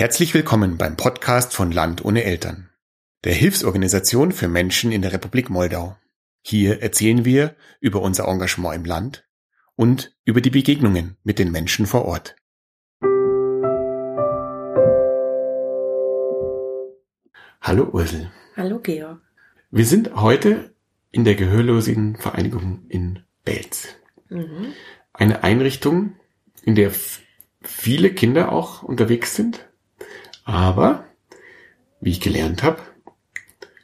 Herzlich willkommen beim Podcast von Land ohne Eltern, der Hilfsorganisation für Menschen in der Republik Moldau. Hier erzählen wir über unser Engagement im Land und über die Begegnungen mit den Menschen vor Ort. Hallo Ursel. Hallo Georg. Wir sind heute in der Gehörlosen Vereinigung in Belz. Mhm. Eine Einrichtung, in der viele Kinder auch unterwegs sind aber, wie ich gelernt habe,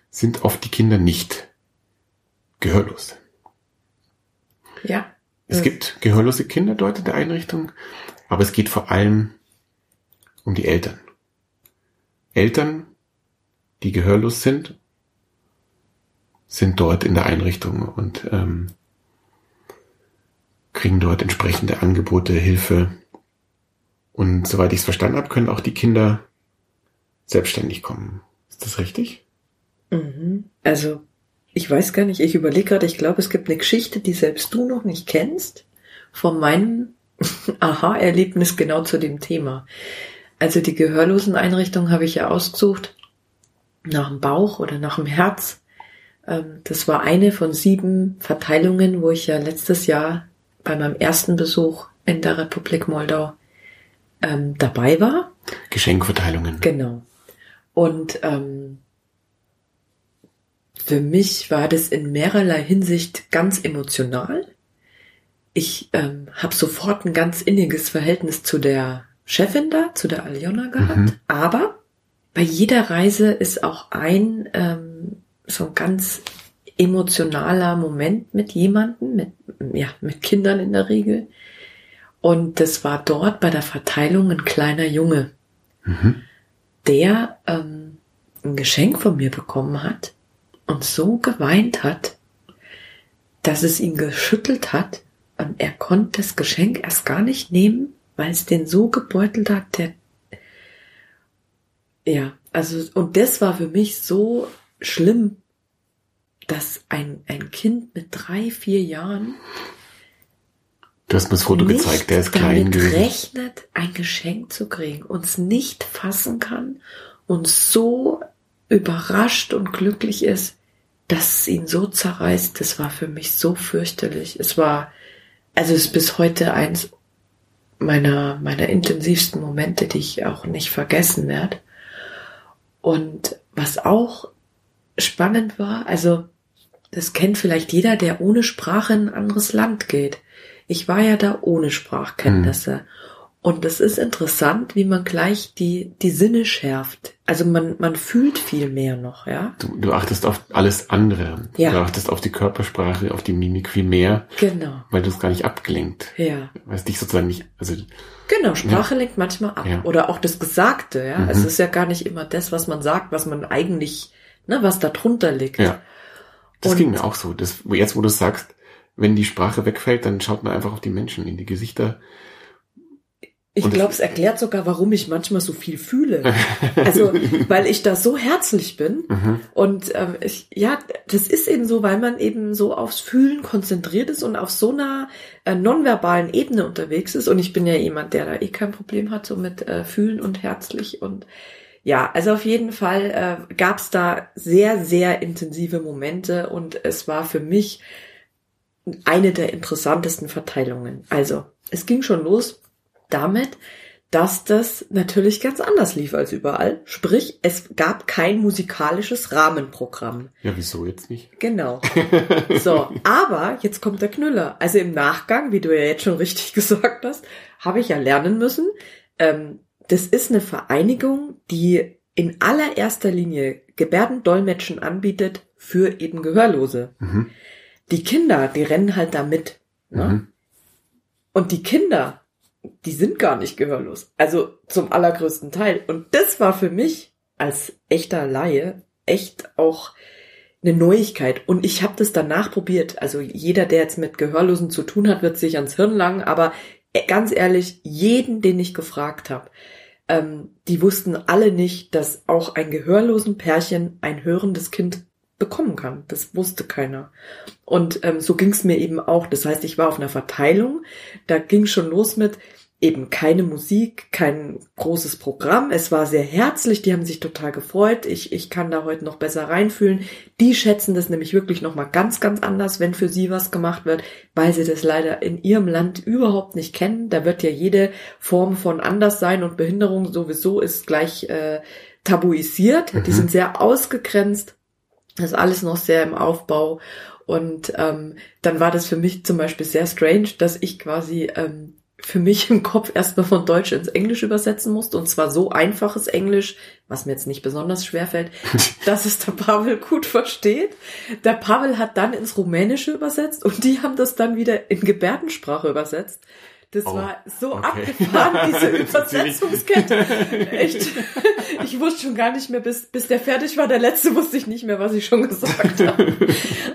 sind oft die Kinder nicht gehörlos. Ja. Es gibt gehörlose Kinder dort in der Einrichtung, aber es geht vor allem um die Eltern. Eltern, die gehörlos sind, sind dort in der Einrichtung und ähm, kriegen dort entsprechende Angebote, Hilfe. Und soweit ich es verstanden habe, können auch die Kinder selbstständig kommen. Ist das richtig? Mhm. Also, ich weiß gar nicht, ich überlege gerade, ich glaube, es gibt eine Geschichte, die selbst du noch nicht kennst, von meinem Aha-Erlebnis genau zu dem Thema. Also die Gehörloseneinrichtung habe ich ja ausgesucht nach dem Bauch oder nach dem Herz. Ähm, das war eine von sieben Verteilungen, wo ich ja letztes Jahr bei meinem ersten Besuch in der Republik Moldau ähm, dabei war. Geschenkverteilungen. Genau. Und ähm, für mich war das in mehrerlei Hinsicht ganz emotional. Ich ähm, habe sofort ein ganz inniges Verhältnis zu der Chefin da, zu der Aljona gehabt. Mhm. Aber bei jeder Reise ist auch ein ähm, so ein ganz emotionaler Moment mit jemanden, mit ja mit Kindern in der Regel. Und das war dort bei der Verteilung ein kleiner Junge. Mhm der ähm, ein Geschenk von mir bekommen hat und so geweint hat, dass es ihn geschüttelt hat und er konnte das Geschenk erst gar nicht nehmen, weil es den so gebeutelt hat, der ja, also und das war für mich so schlimm, dass ein, ein Kind mit drei, vier Jahren Du hast mir das Foto gezeigt, der ist klein gewesen. rechnet, ein Geschenk zu kriegen, uns nicht fassen kann und so überrascht und glücklich ist, dass es ihn so zerreißt, das war für mich so fürchterlich. Es war, also es ist bis heute eins meiner, meiner intensivsten Momente, die ich auch nicht vergessen werde. Und was auch spannend war, also das kennt vielleicht jeder, der ohne Sprache in ein anderes Land geht. Ich war ja da ohne Sprachkenntnisse. Mhm. Und es ist interessant, wie man gleich die, die Sinne schärft. Also man, man fühlt viel mehr noch, ja. Du, du achtest auf alles andere. Ja. Du achtest auf die Körpersprache, auf die Mimik viel mehr. Genau. Weil du es gar nicht abgelenkt. Ja. Weil es dich sozusagen nicht, also. Genau, Sprache ja. lenkt manchmal ab. Ja. Oder auch das Gesagte, ja. Mhm. Es ist ja gar nicht immer das, was man sagt, was man eigentlich, ne, was da drunter liegt. Ja. Das Und ging mir auch so. Das, jetzt, wo du sagst, wenn die Sprache wegfällt, dann schaut man einfach auf die Menschen in die Gesichter. Ich glaube, es erklärt sogar, warum ich manchmal so viel fühle. Also, weil ich da so herzlich bin. Mhm. Und ähm, ich, ja, das ist eben so, weil man eben so aufs Fühlen konzentriert ist und auf so einer äh, nonverbalen Ebene unterwegs ist. Und ich bin ja jemand, der da eh kein Problem hat, so mit äh, Fühlen und herzlich. Und ja, also auf jeden Fall äh, gab es da sehr, sehr intensive Momente. Und es war für mich eine der interessantesten Verteilungen. Also, es ging schon los damit, dass das natürlich ganz anders lief als überall. Sprich, es gab kein musikalisches Rahmenprogramm. Ja, wieso jetzt nicht? Genau. So, aber jetzt kommt der Knüller. Also im Nachgang, wie du ja jetzt schon richtig gesagt hast, habe ich ja lernen müssen. Ähm, das ist eine Vereinigung, die in allererster Linie Gebärdendolmetschen anbietet für eben Gehörlose. Mhm die Kinder, die rennen halt da mit. Ne? Mhm. Und die Kinder, die sind gar nicht gehörlos. Also zum allergrößten Teil. Und das war für mich als echter Laie echt auch eine Neuigkeit. Und ich habe das danach probiert. Also jeder, der jetzt mit Gehörlosen zu tun hat, wird sich ans Hirn langen. Aber äh, ganz ehrlich, jeden, den ich gefragt habe, ähm, die wussten alle nicht, dass auch ein gehörlosen Pärchen ein hörendes Kind bekommen kann. Das wusste keiner. Und ähm, so ging es mir eben auch. Das heißt, ich war auf einer Verteilung. Da ging schon los mit, eben keine Musik, kein großes Programm. Es war sehr herzlich, die haben sich total gefreut. Ich, ich kann da heute noch besser reinfühlen. Die schätzen das nämlich wirklich nochmal ganz, ganz anders, wenn für sie was gemacht wird, weil sie das leider in ihrem Land überhaupt nicht kennen. Da wird ja jede Form von Anderssein und Behinderung sowieso ist gleich äh, tabuisiert. Mhm. Die sind sehr ausgegrenzt. Das ist alles noch sehr im Aufbau. Und ähm, dann war das für mich zum Beispiel sehr strange, dass ich quasi ähm, für mich im Kopf erstmal von Deutsch ins Englisch übersetzen musste. Und zwar so einfaches Englisch, was mir jetzt nicht besonders schwer fällt, dass es der Pavel gut versteht. Der Pavel hat dann ins Rumänische übersetzt und die haben das dann wieder in Gebärdensprache übersetzt. Das oh, war so okay. abgefahren, diese Übersetzungskette. Echt. Ich wusste schon gar nicht mehr, bis, bis der fertig war. Der letzte wusste ich nicht mehr, was ich schon gesagt habe.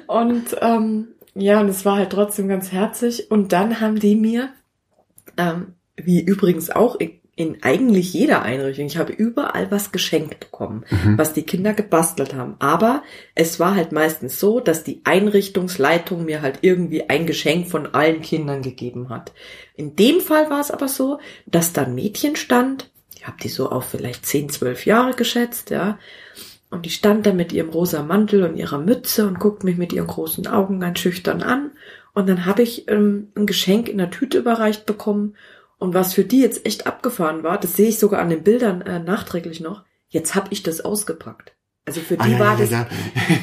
Und ähm, ja, und es war halt trotzdem ganz herzig. Und dann haben die mir ähm, wie übrigens auch in, eigentlich jeder Einrichtung. Ich habe überall was geschenkt bekommen, mhm. was die Kinder gebastelt haben. Aber es war halt meistens so, dass die Einrichtungsleitung mir halt irgendwie ein Geschenk von allen Kindern gegeben hat. In dem Fall war es aber so, dass da ein Mädchen stand. Ich habe die so auf vielleicht 10, 12 Jahre geschätzt, ja. Und die stand da mit ihrem rosa Mantel und ihrer Mütze und guckt mich mit ihren großen Augen ganz schüchtern an. Und dann habe ich ähm, ein Geschenk in der Tüte überreicht bekommen. Und was für die jetzt echt abgefahren war, das sehe ich sogar an den Bildern äh, nachträglich noch. Jetzt habe ich das ausgepackt. Also für die ah, war ja, das, ja,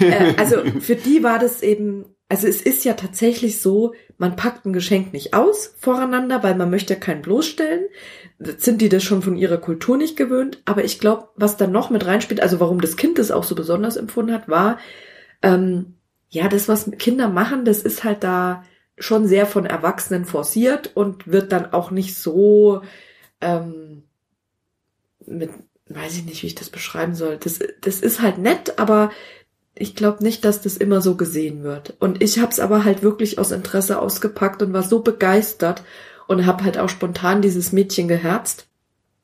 ja. Äh, also für die war das eben, also es ist ja tatsächlich so, man packt ein Geschenk nicht aus voreinander, weil man möchte keinen bloßstellen. Sind die das schon von ihrer Kultur nicht gewöhnt. Aber ich glaube, was da noch mit reinspielt, also warum das Kind das auch so besonders empfunden hat, war, ähm, ja, das, was Kinder machen, das ist halt da schon sehr von Erwachsenen forciert und wird dann auch nicht so ähm, mit, weiß ich nicht, wie ich das beschreiben soll. Das, das ist halt nett, aber ich glaube nicht, dass das immer so gesehen wird. Und ich habe es aber halt wirklich aus Interesse ausgepackt und war so begeistert und habe halt auch spontan dieses Mädchen geherzt,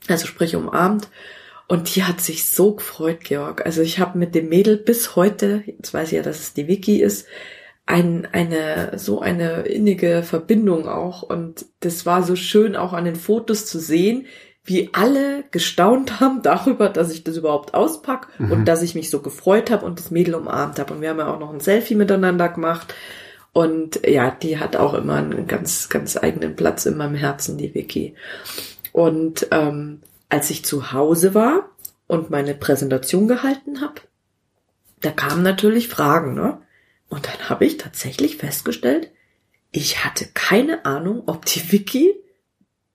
also sprich umarmt und die hat sich so gefreut, Georg. Also ich habe mit dem Mädel bis heute, jetzt weiß ich ja, dass es die Vicky ist, ein, eine, so eine innige Verbindung auch. Und das war so schön auch an den Fotos zu sehen, wie alle gestaunt haben darüber, dass ich das überhaupt auspack mhm. und dass ich mich so gefreut habe und das Mädel umarmt habe. Und wir haben ja auch noch ein Selfie miteinander gemacht. Und ja, die hat auch immer einen ganz, ganz eigenen Platz in meinem Herzen, die Vicky. Und ähm, als ich zu Hause war und meine Präsentation gehalten habe, da kamen natürlich Fragen, ne? Und dann habe ich tatsächlich festgestellt, ich hatte keine Ahnung, ob die Vicky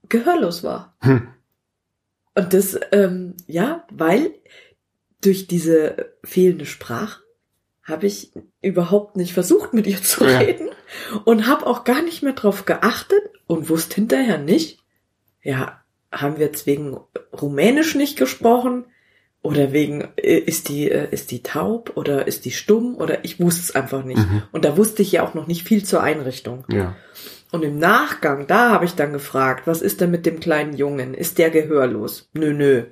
gehörlos war. Hm. Und das, ähm, ja, weil durch diese fehlende Sprache habe ich überhaupt nicht versucht, mit ihr zu ja. reden und habe auch gar nicht mehr drauf geachtet und wusste hinterher nicht, ja, haben wir jetzt wegen Rumänisch nicht gesprochen oder wegen äh, ist die äh, ist die taub oder ist die stumm oder ich wusste es einfach nicht mhm. und da wusste ich ja auch noch nicht viel zur Einrichtung. Ja. Und im Nachgang, da habe ich dann gefragt, was ist denn mit dem kleinen Jungen? Ist der gehörlos? Nö, nö.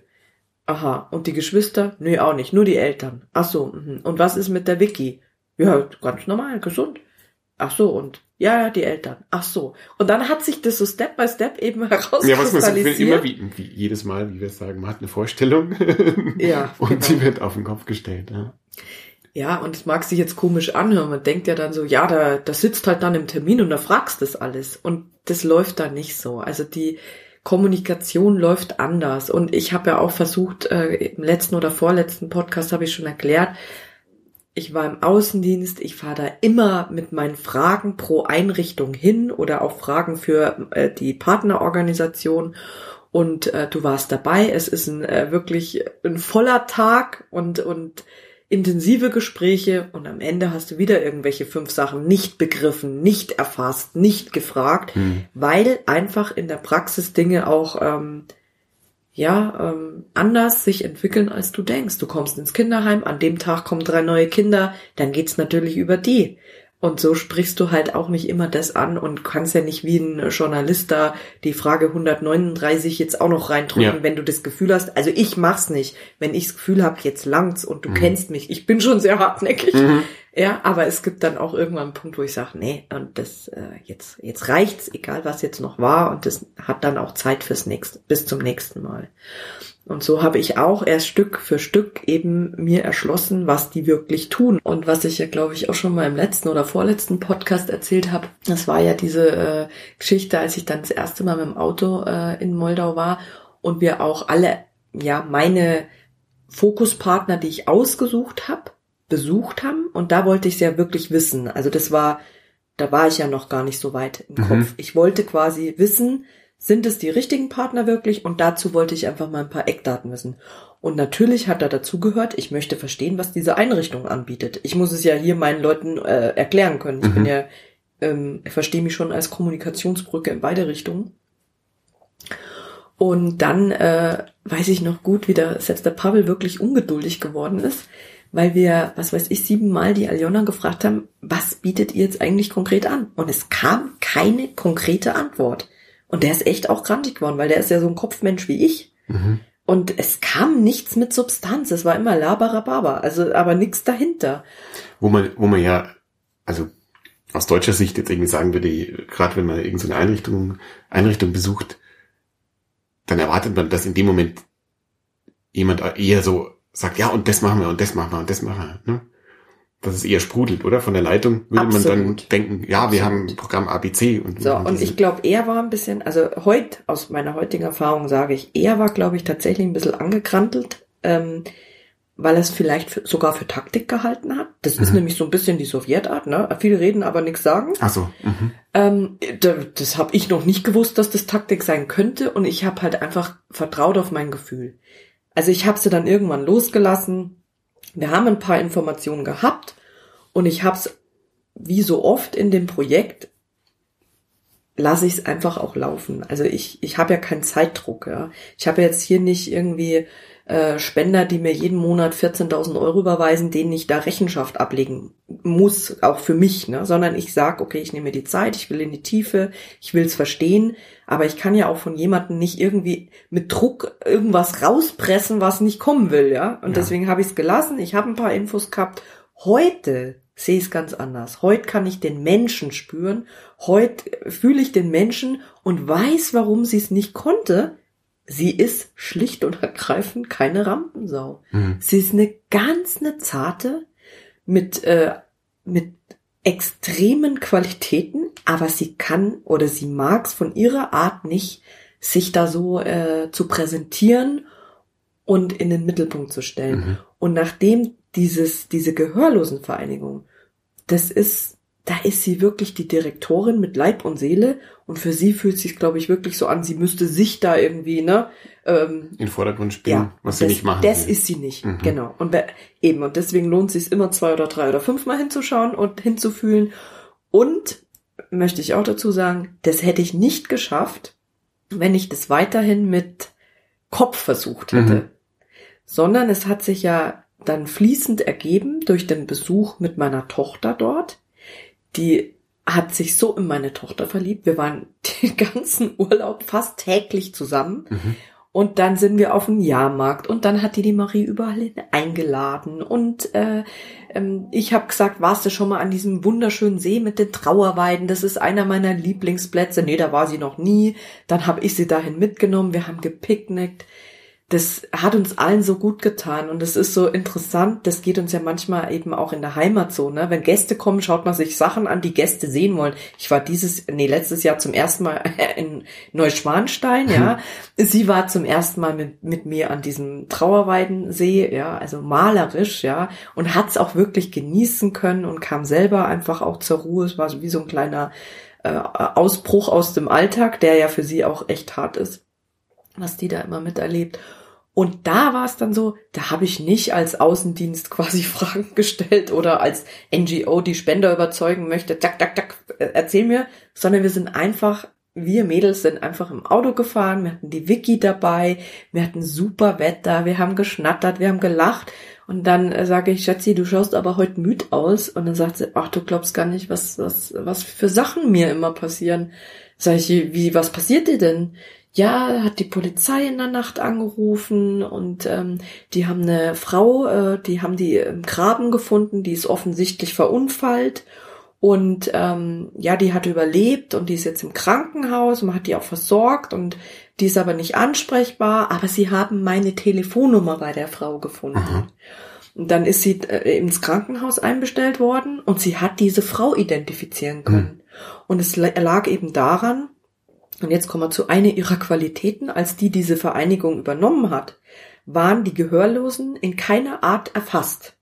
Aha, und die Geschwister? Nö, auch nicht, nur die Eltern. Ach so, mh. und was ist mit der Vicky? Ja, ganz normal, gesund. Ach so, und ja, ja, die Eltern. Ach so. Und dann hat sich das so Step by Step eben herauskristallisiert. Ja, was immer wie, wie jedes Mal, wie wir sagen, man hat eine Vorstellung. ja. und genau. sie wird auf den Kopf gestellt. Ja. Ja, und es mag sich jetzt komisch anhören. Man denkt ja dann so, ja, da, da sitzt halt dann im Termin und da fragst das alles. Und das läuft da nicht so. Also die Kommunikation läuft anders. Und ich habe ja auch versucht, äh, im letzten oder vorletzten Podcast habe ich schon erklärt, ich war im Außendienst, ich fahre da immer mit meinen Fragen pro Einrichtung hin oder auch Fragen für äh, die Partnerorganisation und äh, du warst dabei. Es ist ein äh, wirklich ein voller Tag und und intensive Gespräche und am Ende hast du wieder irgendwelche fünf Sachen nicht begriffen, nicht erfasst, nicht gefragt, hm. weil einfach in der Praxis Dinge auch ähm, ja, ähm, anders sich entwickeln, als du denkst. Du kommst ins Kinderheim, an dem Tag kommen drei neue Kinder, dann geht's natürlich über die. Und so sprichst du halt auch nicht immer das an und kannst ja nicht wie ein Journalist da die Frage 139 jetzt auch noch reindrücken, ja. wenn du das Gefühl hast, also ich mach's nicht, wenn ich das Gefühl habe, jetzt langt's und du mhm. kennst mich, ich bin schon sehr hartnäckig. Mhm. Ja, aber es gibt dann auch irgendwann einen Punkt, wo ich sage, nee, und das äh, jetzt jetzt reicht's, egal was jetzt noch war, und das hat dann auch Zeit fürs nächste, bis zum nächsten Mal. Und so habe ich auch erst Stück für Stück eben mir erschlossen, was die wirklich tun. Und was ich ja, glaube ich, auch schon mal im letzten oder vorletzten Podcast erzählt habe, das war ja diese äh, Geschichte, als ich dann das erste Mal mit dem Auto äh, in Moldau war und wir auch alle, ja, meine Fokuspartner, die ich ausgesucht habe, besucht haben. Und da wollte ich es ja wirklich wissen. Also das war, da war ich ja noch gar nicht so weit im mhm. Kopf. Ich wollte quasi wissen, sind es die richtigen Partner wirklich? Und dazu wollte ich einfach mal ein paar Eckdaten wissen. Und natürlich hat da dazu gehört, ich möchte verstehen, was diese Einrichtung anbietet. Ich muss es ja hier meinen Leuten äh, erklären können. Ich mhm. bin ja, ähm, ich verstehe mich schon als Kommunikationsbrücke in beide Richtungen. Und dann äh, weiß ich noch gut, wie der, selbst der Pavel wirklich ungeduldig geworden ist, weil wir, was weiß ich, siebenmal die Aljona gefragt haben, was bietet ihr jetzt eigentlich konkret an? Und es kam keine konkrete Antwort. Und der ist echt auch grantig geworden, weil der ist ja so ein Kopfmensch wie ich. Mhm. Und es kam nichts mit Substanz. Es war immer Labarababa. Also, aber nichts dahinter. Wo man, wo man ja, also aus deutscher Sicht jetzt irgendwie sagen würde, gerade wenn man irgendeine Einrichtung, Einrichtung besucht, dann erwartet man, dass in dem Moment jemand eher so sagt, ja, und das machen wir und das machen wir und das machen wir. Ne? Dass es eher sprudelt, oder? Von der Leitung würde Absolut. man dann denken, ja, wir haben ein Programm ABC. Und so, und ich glaube, er war ein bisschen, also heute, aus meiner heutigen Erfahrung sage ich, er war, glaube ich, tatsächlich ein bisschen angekrantelt, ähm, weil er es vielleicht für, sogar für Taktik gehalten hat. Das mhm. ist nämlich so ein bisschen die Sowjetart, ne? Viel reden, aber nichts sagen. Ach so. Mhm. Ähm, das habe ich noch nicht gewusst, dass das Taktik sein könnte und ich habe halt einfach vertraut auf mein Gefühl. Also ich habe sie dann irgendwann losgelassen. Wir haben ein paar Informationen gehabt und ich habe es wie so oft in dem Projekt lasse ich es einfach auch laufen. Also ich ich habe ja keinen Zeitdruck. Ja. Ich habe jetzt hier nicht irgendwie äh, Spender, die mir jeden Monat 14.000 Euro überweisen, denen ich da Rechenschaft ablegen muss, auch für mich, ne? sondern ich sag, okay, ich nehme mir die Zeit, ich will in die Tiefe, ich will es verstehen, aber ich kann ja auch von jemandem nicht irgendwie mit Druck irgendwas rauspressen, was nicht kommen will, ja. Und ja. deswegen habe ich es gelassen. Ich habe ein paar Infos gehabt. Heute sehe ich es ganz anders. Heute kann ich den Menschen spüren. Heute fühle ich den Menschen und weiß, warum sie es nicht konnte, sie ist schlicht und ergreifend keine Rampensau. Mhm. Sie ist eine ganz eine zarte mit äh, mit extremen Qualitäten, aber sie kann oder sie mag es von ihrer Art nicht, sich da so äh, zu präsentieren und in den Mittelpunkt zu stellen. Mhm. Und nachdem dieses diese Gehörlosenvereinigung, das ist da ist sie wirklich die Direktorin mit Leib und Seele und für sie fühlt sich, glaube ich, wirklich so an, sie müsste sich da irgendwie, ne? Ähm, In Vordergrund spielen, ja, was sie das, nicht machen. Das will. ist sie nicht, mhm. genau. Und eben, und deswegen lohnt es sich immer zwei oder drei oder fünfmal hinzuschauen und hinzufühlen. Und, möchte ich auch dazu sagen, das hätte ich nicht geschafft, wenn ich das weiterhin mit Kopf versucht hätte. Mhm. Sondern es hat sich ja dann fließend ergeben durch den Besuch mit meiner Tochter dort die hat sich so in meine Tochter verliebt. Wir waren den ganzen Urlaub fast täglich zusammen. Mhm. Und dann sind wir auf dem Jahrmarkt und dann hat die die Marie überall eingeladen. Und äh, ähm, ich habe gesagt, warst du schon mal an diesem wunderschönen See mit den Trauerweiden? Das ist einer meiner Lieblingsplätze. Nee, da war sie noch nie. Dann habe ich sie dahin mitgenommen. Wir haben gepicknickt das hat uns allen so gut getan und es ist so interessant, das geht uns ja manchmal eben auch in der Heimat so, ne? Wenn Gäste kommen, schaut man sich Sachen an, die Gäste sehen wollen. Ich war dieses, nee, letztes Jahr zum ersten Mal in Neuschwanstein, ja. Sie war zum ersten Mal mit, mit mir an diesem Trauerweidensee, ja, also malerisch, ja, und hat es auch wirklich genießen können und kam selber einfach auch zur Ruhe. Es war wie so ein kleiner äh, Ausbruch aus dem Alltag, der ja für sie auch echt hart ist was die da immer miterlebt. Und da war es dann so, da habe ich nicht als Außendienst quasi Fragen gestellt oder als NGO die Spender überzeugen möchte, tak, tak, tak, äh, erzähl mir, sondern wir sind einfach, wir Mädels sind einfach im Auto gefahren, wir hatten die Wiki dabei, wir hatten super Wetter, wir haben geschnattert, wir haben gelacht und dann äh, sage ich, Schatzi, du schaust aber heute müd aus und dann sagt sie, ach, du glaubst gar nicht, was, was, was für Sachen mir immer passieren. Sag ich, wie, was passiert dir denn? Ja, hat die Polizei in der Nacht angerufen und ähm, die haben eine Frau, äh, die haben die im Graben gefunden, die ist offensichtlich verunfallt und ähm, ja, die hat überlebt und die ist jetzt im Krankenhaus, man hat die auch versorgt und die ist aber nicht ansprechbar, aber sie haben meine Telefonnummer bei der Frau gefunden. Mhm. Und dann ist sie äh, ins Krankenhaus einbestellt worden und sie hat diese Frau identifizieren können. Mhm. Und es lag eben daran, und jetzt kommen wir zu einer ihrer Qualitäten, als die diese Vereinigung übernommen hat, waren die Gehörlosen in keiner Art erfasst.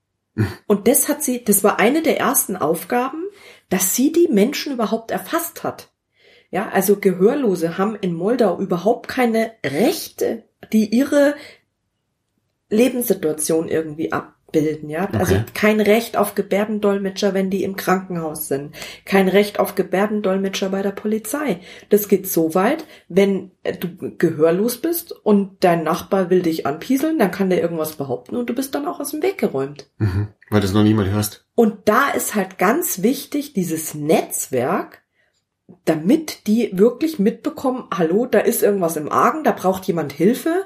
Und das hat sie, das war eine der ersten Aufgaben, dass sie die Menschen überhaupt erfasst hat. Ja, also Gehörlose haben in Moldau überhaupt keine Rechte, die ihre Lebenssituation irgendwie ab, bilden, ja. Also okay. Also kein Recht auf Gebärdendolmetscher, wenn die im Krankenhaus sind. Kein Recht auf Gebärdendolmetscher bei der Polizei. Das geht so weit, wenn du gehörlos bist und dein Nachbar will dich anpieseln, dann kann der irgendwas behaupten und du bist dann auch aus dem Weg geräumt. Mhm, weil das noch niemand hörst. Und da ist halt ganz wichtig, dieses Netzwerk, damit die wirklich mitbekommen, hallo, da ist irgendwas im Argen, da braucht jemand Hilfe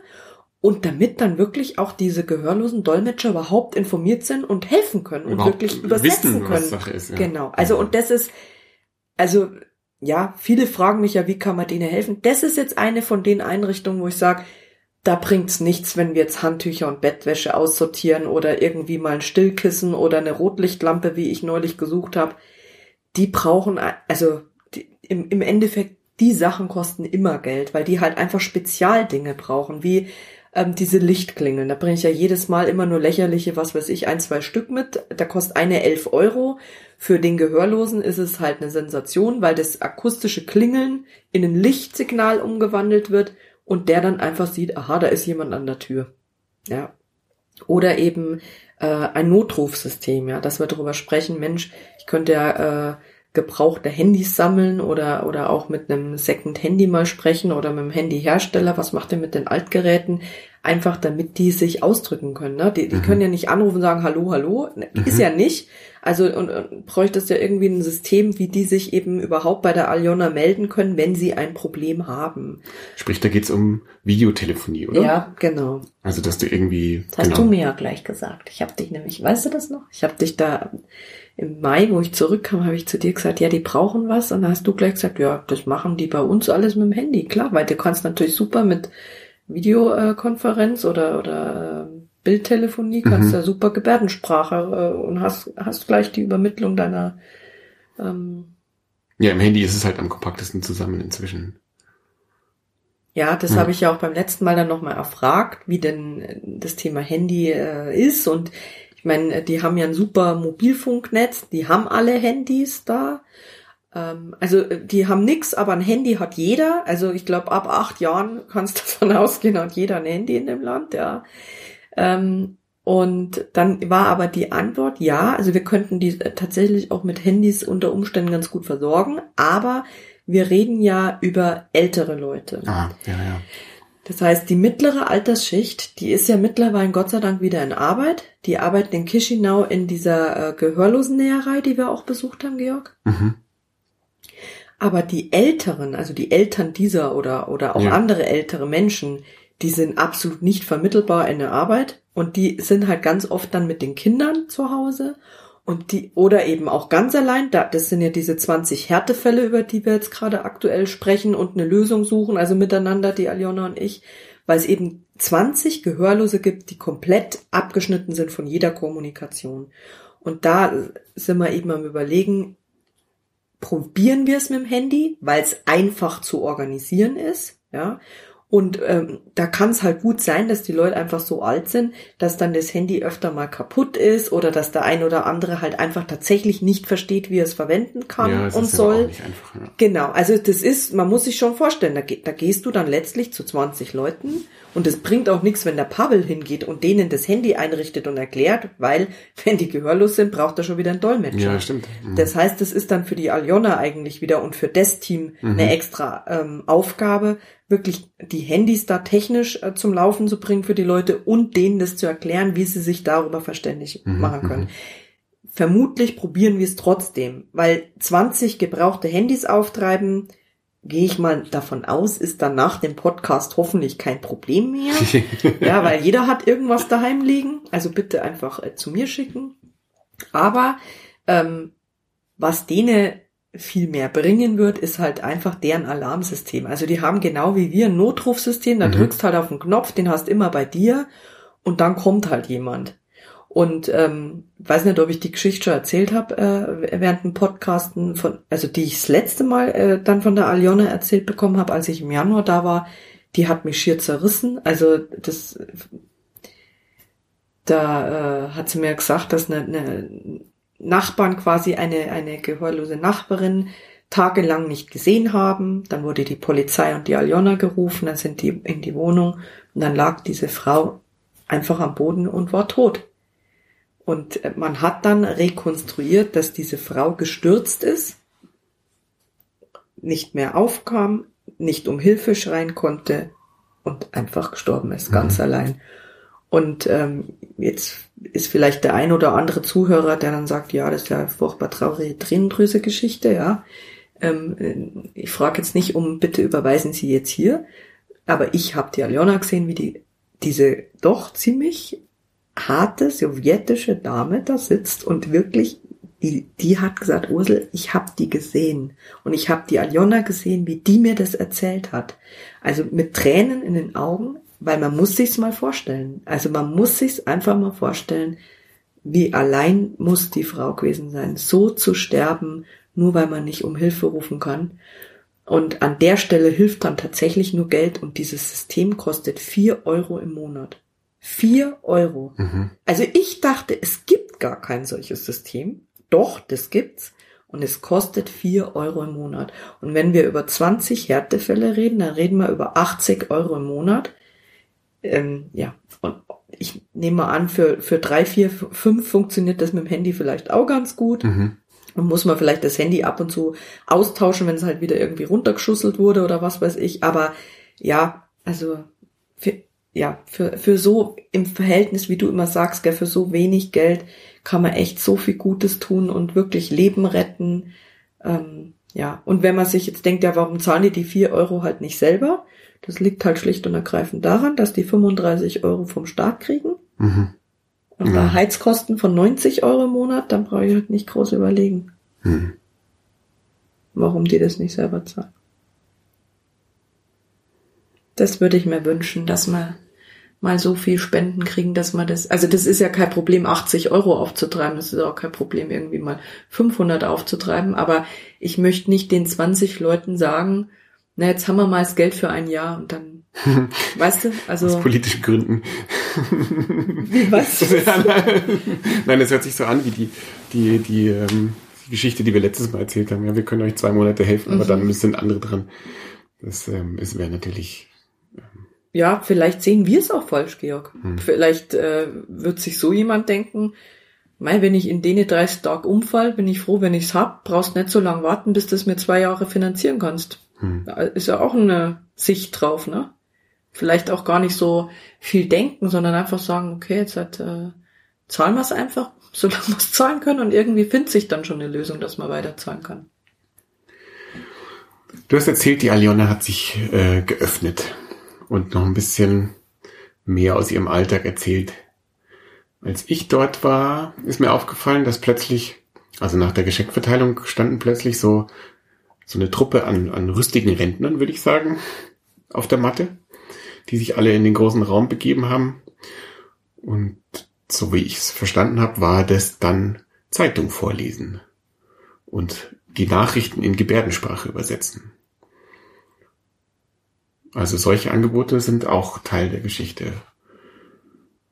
und damit dann wirklich auch diese gehörlosen Dolmetscher überhaupt informiert sind und helfen können und überhaupt wirklich übersetzen wissen, können. Sache ist, ja. Genau. Also und das ist, also ja, viele fragen mich ja, wie kann man denen helfen? Das ist jetzt eine von den Einrichtungen, wo ich sage, da bringt's nichts, wenn wir jetzt Handtücher und Bettwäsche aussortieren oder irgendwie mal ein Stillkissen oder eine Rotlichtlampe, wie ich neulich gesucht habe. Die brauchen, also die, im, im Endeffekt, die Sachen kosten immer Geld, weil die halt einfach Spezialdinge brauchen, wie ähm, diese Lichtklingeln. Da bringe ich ja jedes Mal immer nur lächerliche, was weiß ich, ein, zwei Stück mit. Da kostet eine elf Euro. Für den Gehörlosen ist es halt eine Sensation, weil das akustische Klingeln in ein Lichtsignal umgewandelt wird und der dann einfach sieht, aha, da ist jemand an der Tür. Ja. Oder eben äh, ein Notrufsystem, ja, dass wir darüber sprechen, Mensch, ich könnte ja äh, gebrauchte Handys sammeln oder, oder auch mit einem Second Handy mal sprechen oder mit dem Handyhersteller, was macht ihr mit den Altgeräten? Einfach damit die sich ausdrücken können. Ne? Die, die mhm. können ja nicht anrufen und sagen, hallo, hallo. Mhm. Ist ja nicht. Also und, und bräuchte es ja irgendwie ein System, wie die sich eben überhaupt bei der Aljona melden können, wenn sie ein Problem haben. Sprich, da geht's um Videotelefonie, oder? Ja, genau. Also dass du irgendwie. Das hast genau. du mir ja gleich gesagt. Ich habe dich nämlich, weißt du das noch? Ich habe dich da im Mai, wo ich zurückkam, habe ich zu dir gesagt, ja, die brauchen was. Und dann hast du gleich gesagt, ja, das machen die bei uns alles mit dem Handy. Klar, weil du kannst natürlich super mit Videokonferenz oder, oder äh, Bildtelefonie, kannst mhm. da super Gebärdensprache äh, und hast, hast gleich die Übermittlung deiner ähm, Ja, im Handy ist es halt am kompaktesten zusammen inzwischen. Ja, das ja. habe ich ja auch beim letzten Mal dann nochmal erfragt, wie denn das Thema Handy äh, ist. Und meine, die haben ja ein super Mobilfunknetz, die haben alle Handys da. Ähm, also die haben nix, aber ein Handy hat jeder. Also ich glaube, ab acht Jahren kannst du davon ausgehen, hat jeder ein Handy in dem Land, ja. Ähm, und dann war aber die Antwort, ja, also wir könnten die tatsächlich auch mit Handys unter Umständen ganz gut versorgen, aber wir reden ja über ältere Leute. Ah, ja, ja. Das heißt, die mittlere Altersschicht, die ist ja mittlerweile Gott sei Dank wieder in Arbeit. Die arbeiten in Chisinau in dieser äh, Gehörlosennäherei, die wir auch besucht haben, Georg. Mhm. Aber die Älteren, also die Eltern dieser oder, oder auch ja. andere ältere Menschen, die sind absolut nicht vermittelbar in der Arbeit und die sind halt ganz oft dann mit den Kindern zu Hause und die, oder eben auch ganz allein, da, das sind ja diese 20 Härtefälle, über die wir jetzt gerade aktuell sprechen und eine Lösung suchen, also miteinander, die Aljona und ich, weil es eben 20 Gehörlose gibt, die komplett abgeschnitten sind von jeder Kommunikation. Und da sind wir eben am überlegen, probieren wir es mit dem Handy, weil es einfach zu organisieren ist, ja, und ähm, da kann es halt gut sein, dass die Leute einfach so alt sind, dass dann das Handy öfter mal kaputt ist oder dass der ein oder andere halt einfach tatsächlich nicht versteht, wie er es verwenden kann ja, und soll. Einfach, ja. Genau, also das ist, man muss sich schon vorstellen, da, da gehst du dann letztlich zu 20 Leuten und es bringt auch nichts, wenn der Pavel hingeht und denen das Handy einrichtet und erklärt, weil wenn die gehörlos sind, braucht er schon wieder einen Dolmetscher. Ja, stimmt. Mhm. Das heißt, das ist dann für die Aljona eigentlich wieder und für das Team mhm. eine extra ähm, Aufgabe, wirklich die Handys da technisch äh, zum Laufen zu bringen für die Leute und denen das zu erklären, wie sie sich darüber verständlich mhm. machen können. Mhm. Vermutlich probieren wir es trotzdem, weil 20 gebrauchte Handys auftreiben, gehe ich mal davon aus, ist dann nach dem Podcast hoffentlich kein Problem mehr. ja, weil jeder hat irgendwas daheim liegen. Also bitte einfach äh, zu mir schicken. Aber ähm, was denen viel mehr bringen wird, ist halt einfach deren Alarmsystem. Also die haben genau wie wir ein Notrufsystem, da mhm. drückst halt auf den Knopf, den hast immer bei dir und dann kommt halt jemand. Und ähm, weiß nicht, ob ich die Geschichte schon erzählt habe äh, während dem Podcasten von, also die ich das letzte Mal äh, dann von der Aljona erzählt bekommen habe, als ich im Januar da war, die hat mich schier zerrissen. Also das da äh, hat sie mir gesagt, dass eine, eine Nachbarn quasi eine, eine gehörlose Nachbarin tagelang nicht gesehen haben. Dann wurde die Polizei und die Aljona gerufen, dann sind die in die Wohnung und dann lag diese Frau einfach am Boden und war tot. Und äh, man hat dann rekonstruiert, dass diese Frau gestürzt ist, nicht mehr aufkam, nicht um Hilfe schreien konnte und einfach gestorben ist, ganz mhm. allein. Und ähm, jetzt ist vielleicht der ein oder andere Zuhörer, der dann sagt, ja, das ist ja furchtbar traurige Tränendrüse-Geschichte, ja. Ähm, äh, ich frage jetzt nicht um, bitte überweisen Sie jetzt hier, aber ich habe die Aljona gesehen, wie die diese doch ziemlich harte sowjetische Dame da sitzt und wirklich die, die hat gesagt, Ursel, ich habe die gesehen und ich habe die Aljona gesehen, wie die mir das erzählt hat. Also mit Tränen in den Augen, weil man muss sich's mal vorstellen. Also man muss sich's einfach mal vorstellen, wie allein muss die Frau gewesen sein, so zu sterben, nur weil man nicht um Hilfe rufen kann. Und an der Stelle hilft dann tatsächlich nur Geld und dieses System kostet vier Euro im Monat. Vier Euro. Mhm. Also ich dachte, es gibt gar kein solches System. Doch, das gibt's. Und es kostet vier Euro im Monat. Und wenn wir über 20 Härtefälle reden, dann reden wir über 80 Euro im Monat ähm, ja, und ich nehme mal an, für, für drei, vier, fünf funktioniert das mit dem Handy vielleicht auch ganz gut. Mhm. Und muss man vielleicht das Handy ab und zu austauschen, wenn es halt wieder irgendwie runtergeschusselt wurde oder was weiß ich. Aber ja, also für, ja, für, für so im Verhältnis, wie du immer sagst, gell, für so wenig Geld kann man echt so viel Gutes tun und wirklich Leben retten. Ähm, ja, und wenn man sich jetzt denkt, ja, warum zahlen die die vier Euro halt nicht selber? Das liegt halt schlicht und ergreifend daran, dass die 35 Euro vom Staat kriegen. Mhm. Und bei Heizkosten von 90 Euro im Monat, dann brauche ich halt nicht groß überlegen, mhm. warum die das nicht selber zahlen. Das würde ich mir wünschen, dass wir mal so viel Spenden kriegen, dass man das, also das ist ja kein Problem, 80 Euro aufzutreiben, das ist auch kein Problem, irgendwie mal 500 aufzutreiben, aber ich möchte nicht den 20 Leuten sagen, na, jetzt haben wir mal das Geld für ein Jahr und dann, weißt du, also. Aus politischen Gründen. Wie, was? nein, das hört sich so an wie die, die, die, ähm, die Geschichte, die wir letztes Mal erzählt haben. Ja, wir können euch zwei Monate helfen, mhm. aber dann sind andere dran. Das ähm, ist wäre natürlich. Ähm, ja, vielleicht sehen wir es auch falsch, Georg. Mhm. Vielleicht äh, wird sich so jemand denken, Mei, wenn ich in denen 30 Tage umfall, bin ich froh, wenn ich's hab. Brauchst nicht so lange warten, bis du es mir zwei Jahre finanzieren kannst. Hm. Da ist ja auch eine Sicht drauf, ne? Vielleicht auch gar nicht so viel denken, sondern einfach sagen, okay, jetzt halt, äh, zahlen wir es einfach, solange wir es zahlen können und irgendwie findet sich dann schon eine Lösung, dass man weiter zahlen kann. Du hast erzählt, die Aliona hat sich äh, geöffnet und noch ein bisschen mehr aus ihrem Alltag erzählt. Als ich dort war, ist mir aufgefallen, dass plötzlich, also nach der Geschenkverteilung standen plötzlich so so eine Truppe an, an rüstigen Rentnern, würde ich sagen, auf der Matte, die sich alle in den großen Raum begeben haben. Und so wie ich es verstanden habe, war das dann Zeitung vorlesen und die Nachrichten in Gebärdensprache übersetzen. Also solche Angebote sind auch Teil der Geschichte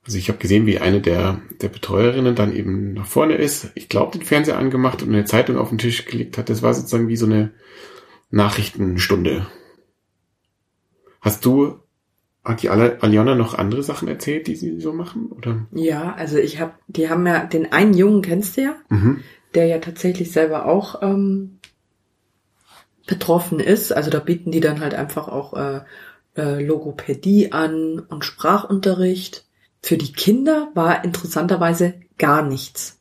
also ich habe gesehen, wie eine der, der Betreuerinnen dann eben nach vorne ist, ich glaube, den Fernseher angemacht und eine Zeitung auf den Tisch gelegt hat. Das war sozusagen wie so eine Nachrichtenstunde. Hast du, hat die Aljona noch andere Sachen erzählt, die sie so machen? Oder? Ja, also ich habe, die haben ja, den einen Jungen kennst du ja, mhm. der ja tatsächlich selber auch ähm, betroffen ist. Also da bieten die dann halt einfach auch äh, äh, Logopädie an und Sprachunterricht. Für die Kinder war interessanterweise gar nichts.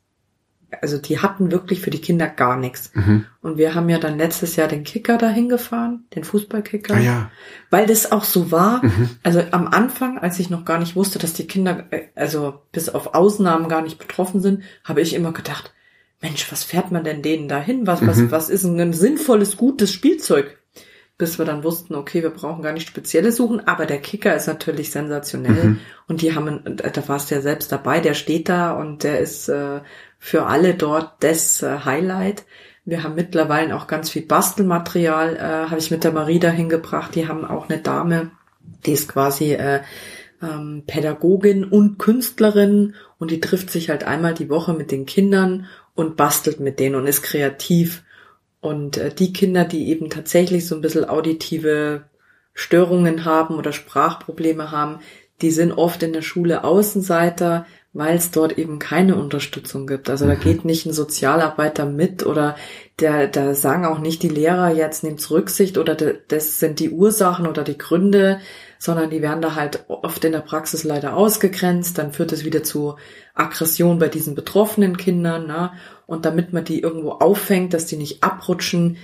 also die hatten wirklich für die Kinder gar nichts. Mhm. Und wir haben ja dann letztes Jahr den Kicker dahin gefahren, den Fußballkicker. Ah ja. Weil das auch so war. Mhm. Also am Anfang, als ich noch gar nicht wusste, dass die Kinder, äh, also bis auf Ausnahmen gar nicht betroffen sind, habe ich immer gedacht, Mensch, was fährt man denn denen dahin? Was, was, Mhm. was ist ein sinnvolles, gutes Spielzeug? Bis wir dann wussten, okay, wir brauchen gar nicht spezielle suchen, aber der Kicker ist natürlich sensationell. Mhm. Und die haben, da warst du ja selbst dabei, der steht da und der ist äh, für alle dort das äh, Highlight. Wir haben mittlerweile auch ganz viel Bastelmaterial, äh, habe ich mit der Marie dahin gebracht. Die haben auch eine Dame, die ist quasi äh, ähm, Pädagogin und Künstlerin und die trifft sich halt einmal die Woche mit den Kindern und bastelt mit denen und ist kreativ. Und äh, die Kinder, die eben tatsächlich so ein bisschen auditive Störungen haben oder Sprachprobleme haben, die sind oft in der Schule Außenseiter, weil es dort eben keine Unterstützung gibt. Also da geht nicht ein Sozialarbeiter mit oder der, da sagen auch nicht die Lehrer, jetzt nehmt's Rücksicht oder de, das sind die Ursachen oder die Gründe, sondern die werden da halt oft in der Praxis leider ausgegrenzt. Dann führt es wieder zu Aggression bei diesen betroffenen Kindern. Ne? Und damit man die irgendwo auffängt, dass die nicht abrutschen,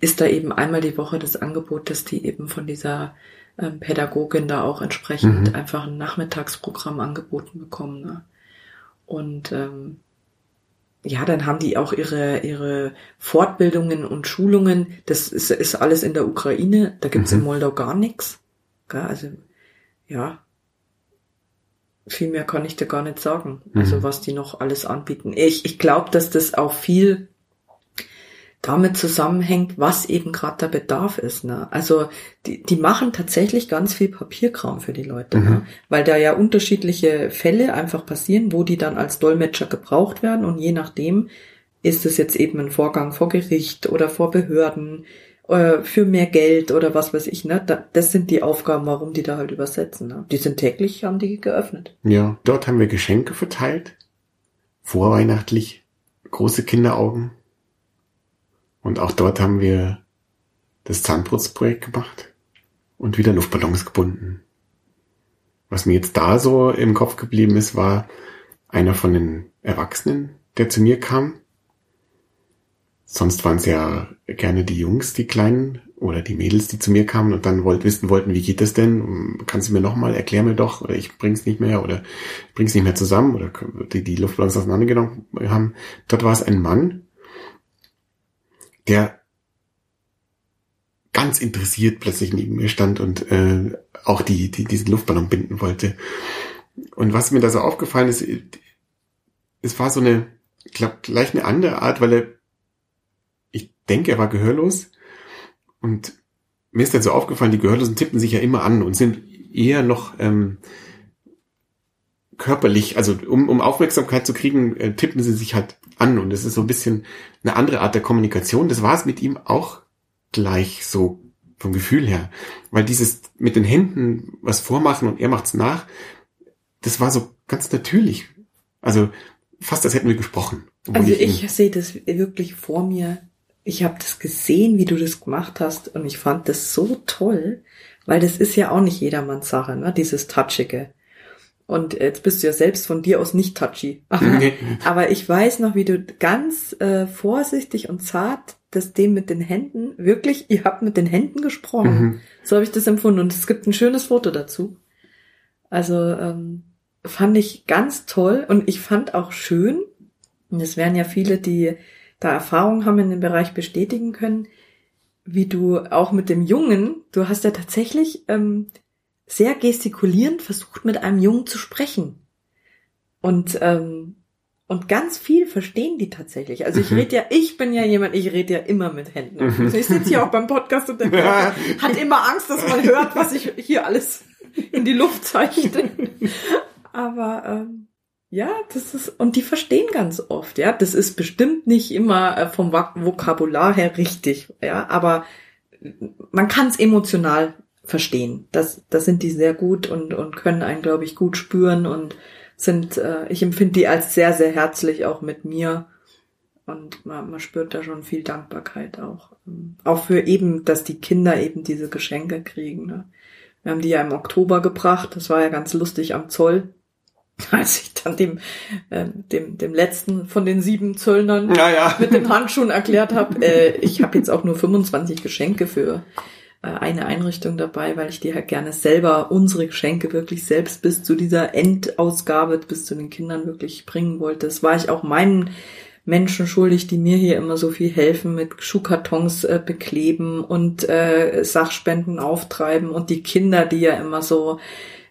ist da eben einmal die Woche das Angebot, dass die eben von dieser ähm, Pädagogin da auch entsprechend Mhm. einfach ein Nachmittagsprogramm angeboten bekommen. Ne? Und ähm, ja, dann haben die auch ihre, ihre Fortbildungen und Schulungen. Das ist, ist alles in der Ukraine. Da gibt's in Mhm. Moldau gar nichts. Also, ja. Viel mehr kann ich dir gar nicht sagen. Also, Mhm. was die noch alles anbieten. Ich, ich glaube, dass das auch viel damit zusammenhängt, was eben gerade der Bedarf ist. Ne? Also die, die machen tatsächlich ganz viel Papierkram für die Leute, Mhm. ne? weil da ja unterschiedliche Fälle einfach passieren, wo die dann als Dolmetscher gebraucht werden und je nachdem ist es jetzt eben ein Vorgang vor Gericht oder vor Behörden äh, für mehr Geld oder was weiß ich. Ne? Da, das sind die Aufgaben, warum die da halt übersetzen. Ne? Die sind täglich, haben die geöffnet. Ja, dort haben wir Geschenke verteilt. Vorweihnachtlich. Große Kinderaugen. Und auch dort haben wir das Zahnputzprojekt gemacht und wieder Luftballons gebunden. Was mir jetzt da so im Kopf geblieben ist, war einer von den Erwachsenen, der zu mir kam. Sonst waren es ja gerne die Jungs, die Kleinen oder die Mädels, die zu mir kamen und dann wollt, wissen wollten, wie geht das denn? Kannst du mir nochmal, erklär mir doch, oder ich bring's nicht mehr, oder bring's nicht mehr zusammen, oder die, die Luftballons auseinandergenommen haben. Dort war es ein Mann, der ganz interessiert plötzlich neben mir stand und äh, auch die, die diesen Luftballon binden wollte. Und was mir da so aufgefallen ist, es war so eine, ich glaube, gleich eine andere Art, weil er, denke, er war gehörlos. Und mir ist dann so aufgefallen, die Gehörlosen tippen sich ja immer an und sind eher noch ähm, körperlich, also um, um Aufmerksamkeit zu kriegen, äh, tippen sie sich halt an. Und es ist so ein bisschen eine andere Art der Kommunikation. Das war es mit ihm auch gleich so vom Gefühl her. Weil dieses mit den Händen was vormachen und er macht's nach, das war so ganz natürlich. Also fast als hätten wir gesprochen. Also ihn- ich sehe das wirklich vor mir. Ich habe das gesehen, wie du das gemacht hast und ich fand das so toll, weil das ist ja auch nicht jedermanns Sache, ne? dieses Touchige. Und jetzt bist du ja selbst von dir aus nicht touchy. Aber, Nee. aber ich weiß noch, wie du ganz äh, vorsichtig und zart das dem mit den Händen, wirklich, ihr habt mit den Händen gesprochen. Mhm. So habe ich das empfunden und es gibt ein schönes Foto dazu. Also ähm, fand ich ganz toll und ich fand auch schön, und es werden ja viele, die da Erfahrung haben in dem Bereich bestätigen können, wie du auch mit dem Jungen, du hast ja tatsächlich ähm, sehr gestikulierend versucht, mit einem Jungen zu sprechen. Und ähm, und ganz viel verstehen die tatsächlich. Also ich Mhm. rede ja, ich bin ja jemand, ich rede ja immer mit Händen. Mhm. Ich sitze hier auch beim Podcast und der Körper hat immer Angst, dass man hört, was ich hier alles in die Luft zeichne. Aber ähm, ja, das ist, und die verstehen ganz oft, ja. Das ist bestimmt nicht immer äh, vom Vok- Vokabular her richtig, ja, aber man kann es emotional verstehen. Das, das sind die sehr gut und, und können einen, glaube ich, gut spüren und sind, äh, ich empfinde die als sehr, sehr herzlich auch mit mir. Und man, man spürt da schon viel Dankbarkeit auch. Auch für eben, dass die Kinder eben diese Geschenke kriegen. Ne? Wir haben die ja im Oktober gebracht. Das war ja ganz lustig am Zoll. als ich dann dem, ähm, dem, dem letzten von den sieben Zöllnern Ja, ja. mit den Handschuhen erklärt habe, äh, ich habe jetzt auch nur 25 Geschenke für äh, eine Einrichtung dabei, weil ich die halt gerne selber unsere Geschenke wirklich selbst bis zu dieser Endausgabe, bis zu den Kindern wirklich bringen wollte. Das war ich auch meinen Menschen schuldig, die mir hier immer so viel helfen mit Schuhkartons äh, bekleben und äh, Sachspenden auftreiben und die Kinder, die ja immer so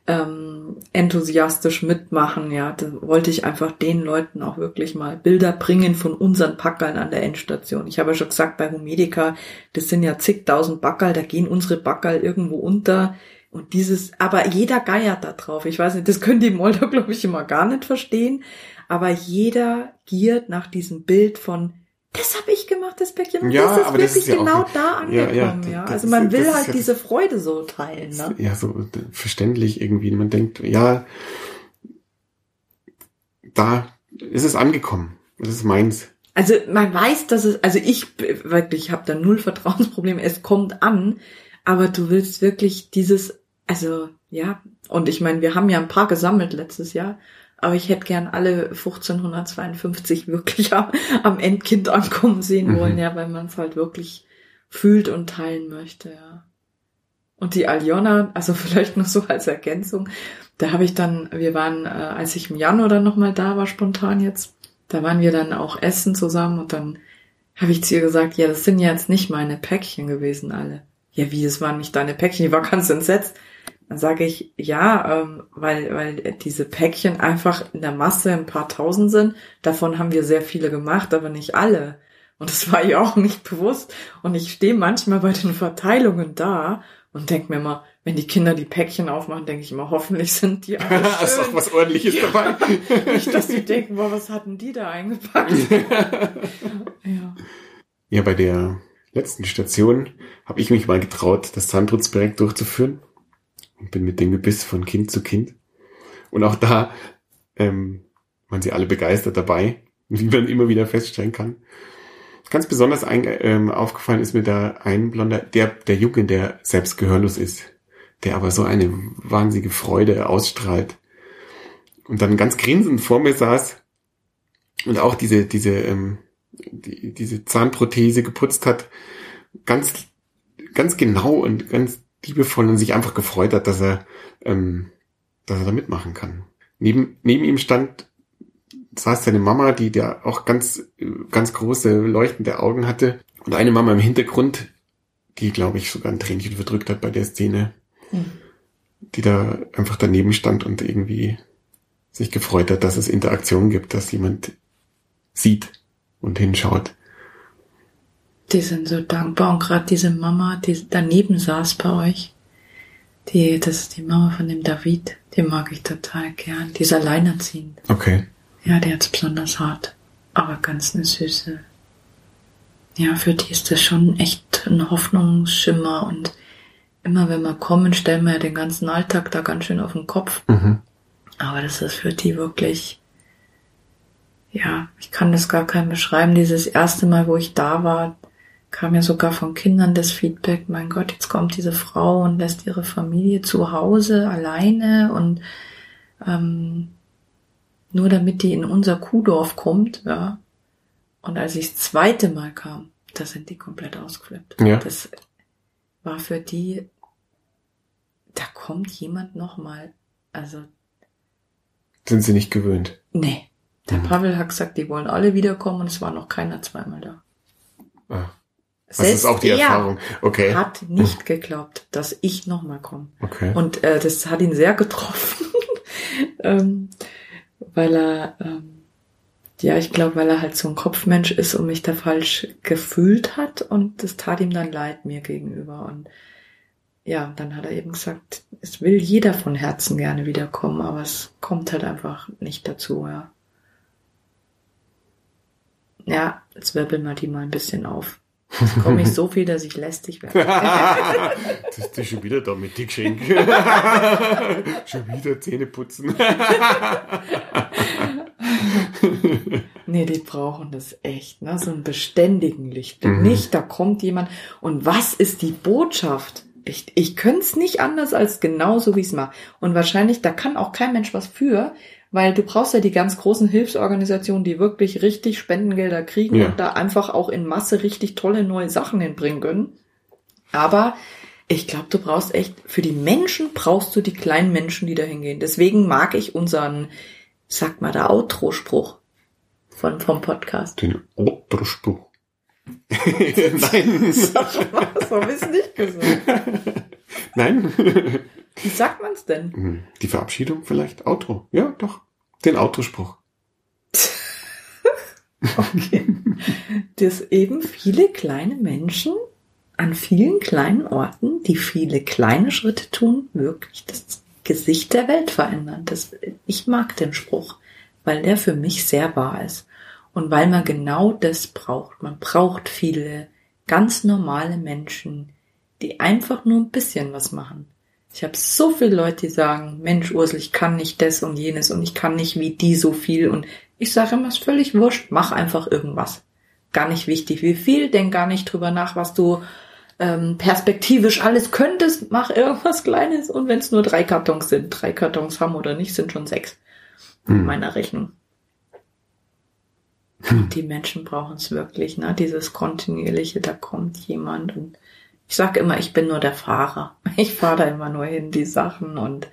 ähm, enthusiastisch mitmachen, ja, da wollte ich einfach den Leuten auch wirklich mal Bilder bringen von unseren Packerln an der Endstation. Ich habe ja schon gesagt, bei Humedica, das sind ja zigtausend Backerl, da gehen unsere Backerl irgendwo unter. Und dieses, aber jeder geiert da drauf. Ich weiß nicht, das können die Molder, glaube ich, immer gar nicht verstehen. Aber jeder giert nach diesem Bild von, das habe ich gemacht, das Päckchen. Und Ja, das ist aber das wirklich ist ja auch- genau da Ja, angekommen. ja, Ja, das Also ist- man das will ist halt ja- diese Freude so teilen. Ne? Ja, so verständlich irgendwie. Man denkt, ja, da ist es angekommen. Das ist meins. Also man weiß, dass es, also ich wirklich habe da null Vertrauensprobleme. Es kommt an, aber du willst wirklich dieses, also ja. Und ich meine, wir haben ja ein paar gesammelt letztes Jahr, aber ich hätte gern alle 1552 wirklich am, am Endkind ankommen sehen Mhm. wollen, ja, weil man es halt wirklich fühlt und teilen möchte, ja. Und die Aljona, also vielleicht noch so als Ergänzung, da habe ich dann, wir waren, äh, als ich im Januar dann nochmal da war, spontan jetzt, da waren wir dann auch essen zusammen und dann habe ich zu ihr gesagt, ja, das sind ja jetzt nicht meine Päckchen gewesen alle. Ja, wie, das waren nicht deine Päckchen, die war ganz entsetzt. Dann sage ich, ja, ähm, weil, weil diese Päckchen einfach in der Masse ein paar tausend sind. Davon haben wir sehr viele gemacht, aber nicht alle. Und das war ihr auch nicht bewusst. Und ich stehe manchmal bei den Verteilungen da und denke mir immer, wenn die Kinder die Päckchen aufmachen, denke ich immer, hoffentlich sind die alle ist schön. auch was ordentliches dabei. Nicht, dass die denken, boah, was hatten die da eingepackt? ja. Ja, bei der letzten Station habe ich mich mal getraut, das Zahnputzprojekt durchzuführen und bin mit dem Gebiss von Kind zu Kind. Und auch da ähm, waren sie alle begeistert dabei, wie man immer wieder feststellen kann. Ganz besonders ein, ähm, aufgefallen ist mir da ein Blonder, der, der Junge, der selbst gehörlos ist, der aber so eine wahnsinnige Freude ausstrahlt. Und dann ganz grinsend vor mir saß und auch diese, diese, ähm, die, diese Zahnprothese geputzt hat, ganz, ganz genau und ganz liebevoll und sich einfach gefreut hat, dass er, ähm, dass er da mitmachen kann. Neben, neben ihm stand, saß seine Mama, die da auch ganz, ganz große leuchtende Augen hatte und eine Mama im Hintergrund, die glaube ich sogar ein Tränchen verdrückt hat bei der Szene, Hm. die da einfach daneben stand und irgendwie sich gefreut hat, dass es Interaktion gibt, dass jemand sieht und hinschaut. Die sind so dankbar und gerade diese Mama, die daneben saß bei euch, die, das ist die Mama von dem David, die mag ich total gern. Die ist alleinerziehend. Okay. Ja, die hat's besonders hart, aber ganz eine süße. Ja, für die ist das schon echt ein Hoffnungsschimmer und immer wenn wir kommen, stellen wir ja den ganzen Alltag da ganz schön auf den Kopf. Mhm. Aber das ist für die wirklich, ja, ich kann das gar keinem beschreiben. Dieses erste Mal, wo ich da war, kam ja sogar von Kindern das Feedback, mein Gott, jetzt kommt diese Frau und lässt ihre Familie zu Hause alleine und ähm, nur damit die in unser Kuhdorf kommt, ja. Und als ich das zweite Mal kam, da sind die komplett ausgeflippt. Ja. Das war für die, da kommt jemand nochmal. Also Sind sie nicht gewöhnt. Nee. Der Mhm. Pavel hat gesagt, die wollen alle wiederkommen und es war noch keiner zweimal da. Ah, das ist auch die er Erfahrung. Okay. hat nicht geglaubt, dass ich nochmal komme. Okay. Und äh, das hat ihn sehr getroffen, ähm, weil er, ähm, ja, ich glaube, weil er halt so ein Kopfmensch ist und mich da falsch gefühlt hat und das tat ihm dann leid mir gegenüber. Und ja, dann hat er eben gesagt, es will jeder von Herzen gerne wiederkommen, aber es kommt halt einfach nicht dazu, ja. Ja, jetzt wirbeln wir die mal ein bisschen auf. Jetzt komme ich so viel, dass ich lästig werde. das ist schon wieder da mit die Geschenke. schon wieder Zähne putzen. Nee, die brauchen das echt, ne? So einen beständigen Lichtblick. Mhm. Nicht, da kommt jemand. Und was ist die Botschaft? Ich, ich könnte es nicht anders als genauso, wie es mache. Und wahrscheinlich, da kann auch kein Mensch was für, weil du brauchst ja die ganz großen Hilfsorganisationen, die wirklich richtig Spendengelder kriegen Ja. und da einfach auch in Masse richtig tolle neue Sachen hinbringen können. Aber ich glaube, du brauchst echt, für die Menschen brauchst du die kleinen Menschen, die da hingehen. Deswegen mag ich unseren, sag mal, der Outro-Spruch von, vom Podcast. Den Otterspruch. Nein. Sag mal, so hab ich's nicht gesagt. Nein. Wie sagt man's denn? Hm, Die Verabschiedung vielleicht? Outro. Ja, doch. Den Autospruch. Okay. Dass eben viele kleine Menschen an vielen kleinen Orten, die viele kleine Schritte tun, wirklich das Gesicht der Welt verändern. Das, ich mag den Spruch, weil der für mich sehr wahr ist. Und weil man genau das braucht. Man braucht viele ganz normale Menschen, die einfach nur ein bisschen was machen. Ich habe so viele Leute, die sagen, Mensch, Ursel, ich kann nicht das und jenes und ich kann nicht wie die so viel. Und ich sage immer, ist völlig wurscht, mach einfach irgendwas. Gar nicht wichtig, wie viel, denk gar nicht drüber nach, was du ähm, perspektivisch alles könntest, mach irgendwas Kleines. Und wenn es nur drei Kartons sind, drei Kartons haben oder nicht, sind schon sechs in Hm. meiner Rechnung. Die Menschen brauchen es wirklich, ne? Dieses kontinuierliche, da kommt jemand und ich sag immer, ich bin nur der Fahrer. Ich fahre da immer nur hin, die Sachen und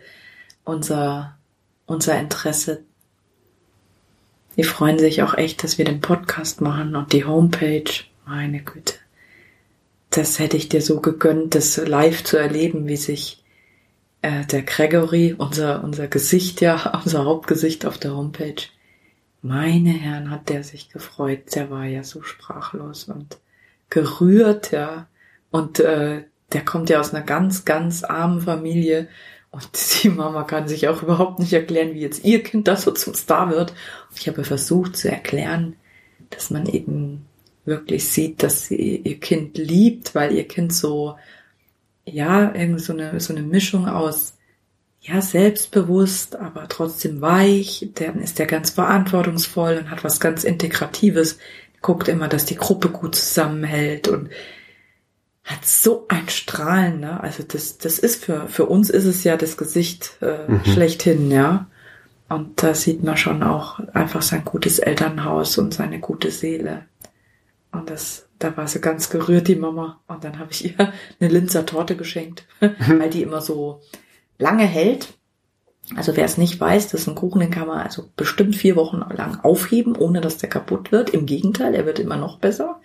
unser, unser Interesse. Die freuen sich auch echt, dass wir den Podcast machen und die Homepage. Meine Güte. Das hätte ich dir so gegönnt, das live zu erleben, wie sich äh, der Gregory, unser, unser Gesicht ja, unser Hauptgesicht auf der Homepage, meine Herren, hat der sich gefreut. Der war ja so sprachlos und gerührt, ja. Und äh, der kommt ja aus einer ganz, ganz armen Familie. Und die Mama kann sich auch überhaupt nicht erklären, wie jetzt ihr Kind da so zum Star wird. Und ich habe versucht zu erklären, dass man eben wirklich sieht, dass sie ihr Kind liebt, weil ihr Kind so, ja, irgendwie so eine, so eine Mischung aus, ja, selbstbewusst, aber trotzdem weich. Dann ist der ganz verantwortungsvoll und hat was ganz Integratives. Guckt immer, dass die Gruppe gut zusammenhält und hat so ein Strahlen, ne? Also das, das ist für, für uns ist es ja das Gesicht äh, Mhm. schlechthin, ja. Und da sieht man schon auch einfach sein gutes Elternhaus und seine gute Seele. Und das, da war sie ganz gerührt, die Mama. Und dann habe ich ihr eine Linzer Torte geschenkt, weil die immer so lange hält. Also wer es nicht weiß, das ist ein Kuchen, den kann man also bestimmt vier Wochen lang aufheben, ohne dass der kaputt wird. Im Gegenteil, er wird immer noch besser.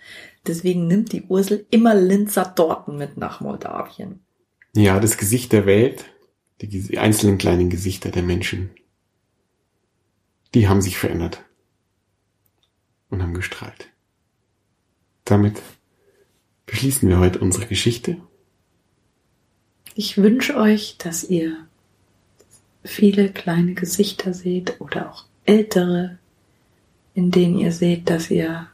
Deswegen nimmt die Ursel immer Linzer Torten mit nach Moldawien. Ja, das Gesicht der Welt, die einzelnen kleinen Gesichter der Menschen, die haben sich verändert und haben gestrahlt. Damit beschließen wir heute unsere Geschichte. Ich wünsche euch, dass ihr viele kleine Gesichter seht oder auch ältere, in denen ihr seht, dass ihr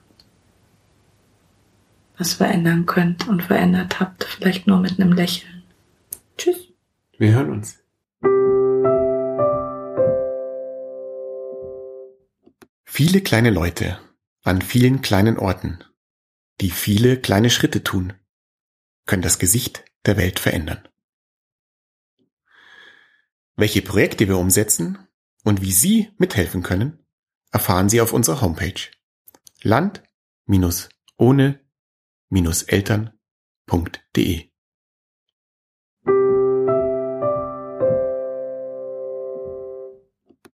was verändern könnt und verändert habt, vielleicht nur mit einem Lächeln. Tschüss. Wir hören uns. Viele kleine Leute an vielen kleinen Orten, die viele kleine Schritte tun, können das Gesicht der Welt verändern. Welche Projekte wir umsetzen und wie Sie mithelfen können, erfahren Sie auf unserer Homepage land-ohne-eltern.de.